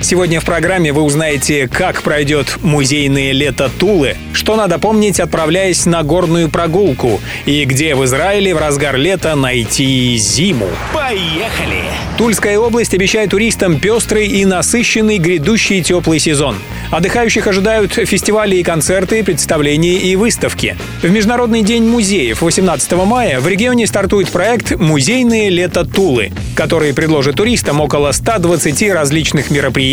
Сегодня в программе вы узнаете, как пройдет музейное лето Тулы, что надо помнить, отправляясь на горную прогулку, и где в Израиле в разгар лета найти зиму. Поехали! Тульская область обещает туристам пестрый и насыщенный грядущий теплый сезон. Отдыхающих ожидают фестивали и концерты, представления и выставки. В Международный день музеев 18 мая в регионе стартует проект «Музейное лето Тулы», который предложит туристам около 120 различных мероприятий.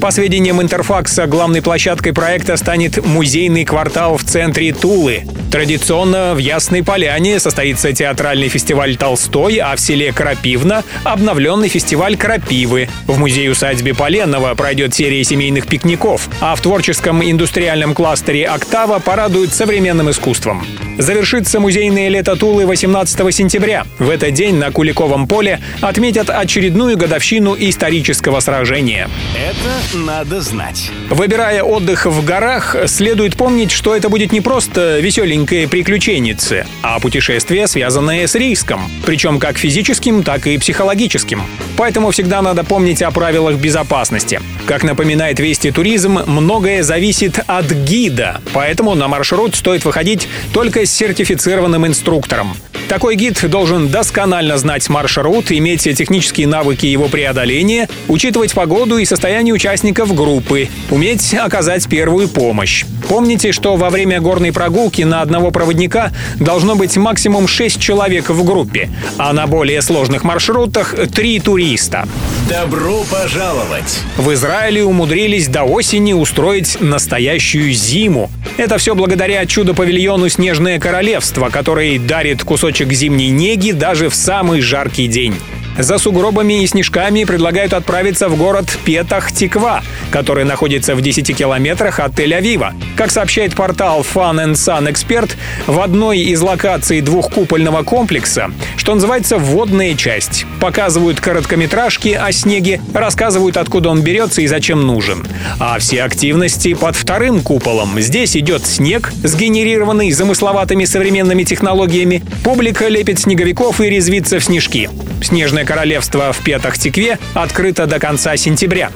По сведениям Интерфакса, главной площадкой проекта станет музейный квартал в центре Тулы. Традиционно в Ясной Поляне состоится театральный фестиваль «Толстой», а в селе Крапивна — обновленный фестиваль «Крапивы». В музее-усадьбе Поленного пройдет серия семейных пикников, а в творческом индустриальном кластере «Октава» порадуют современным искусством. Завершится музейное лето Тулы 18 сентября. В этот день на Куликовом поле отметят очередную годовщину исторического сражения. Это надо знать. Выбирая отдых в горах, следует помнить, что это будет не просто веселенькое приключеннице, а путешествие, связанное с риском, причем как физическим, так и психологическим. Поэтому всегда надо помнить о правилах безопасности. Как напоминает Вести Туризм, многое зависит от гида, поэтому на маршрут стоит выходить только с сертифицированным инструктором. Такой гид должен досконально знать маршрут, иметь технические навыки его преодоления, учитывать погоду и состояние участников группы, уметь оказать первую помощь. Помните, что во время горной прогулки на одного проводника должно быть максимум 6 человек в группе, а на более сложных маршрутах 3 туриста. Добро пожаловать! В Израиле умудрились до осени устроить настоящую зиму. Это все благодаря чудо-павильону «Снежное королевство», который дарит кусочек зимней неги даже в самый жаркий день. За сугробами и снежками предлагают отправиться в город Петах-Тиква, который находится в 10 километрах от Тель-Авива. Как сообщает портал Fun and Sun Expert, в одной из локаций двухкупольного комплекса, что называется «Водная часть», показывают короткометражки о снеге, рассказывают, откуда он берется и зачем нужен. А все активности под вторым куполом. Здесь идет снег, сгенерированный замысловатыми современными технологиями. Публика лепит снеговиков и резвится в снежки. Снежное королевство в Петах-Тикве открыто до конца сентября.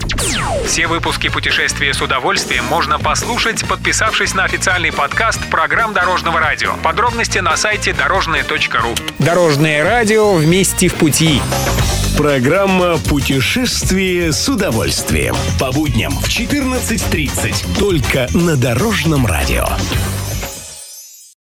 Все выпуски «Путешествия с удовольствием» можно послушать, подписавшись на официальный подкаст программ Дорожного радио. Подробности на сайте дорожное.ру. Дорожное радио вместе в пути. Программа «Путешествие с удовольствием». По будням в 14.30. Только на Дорожном радио.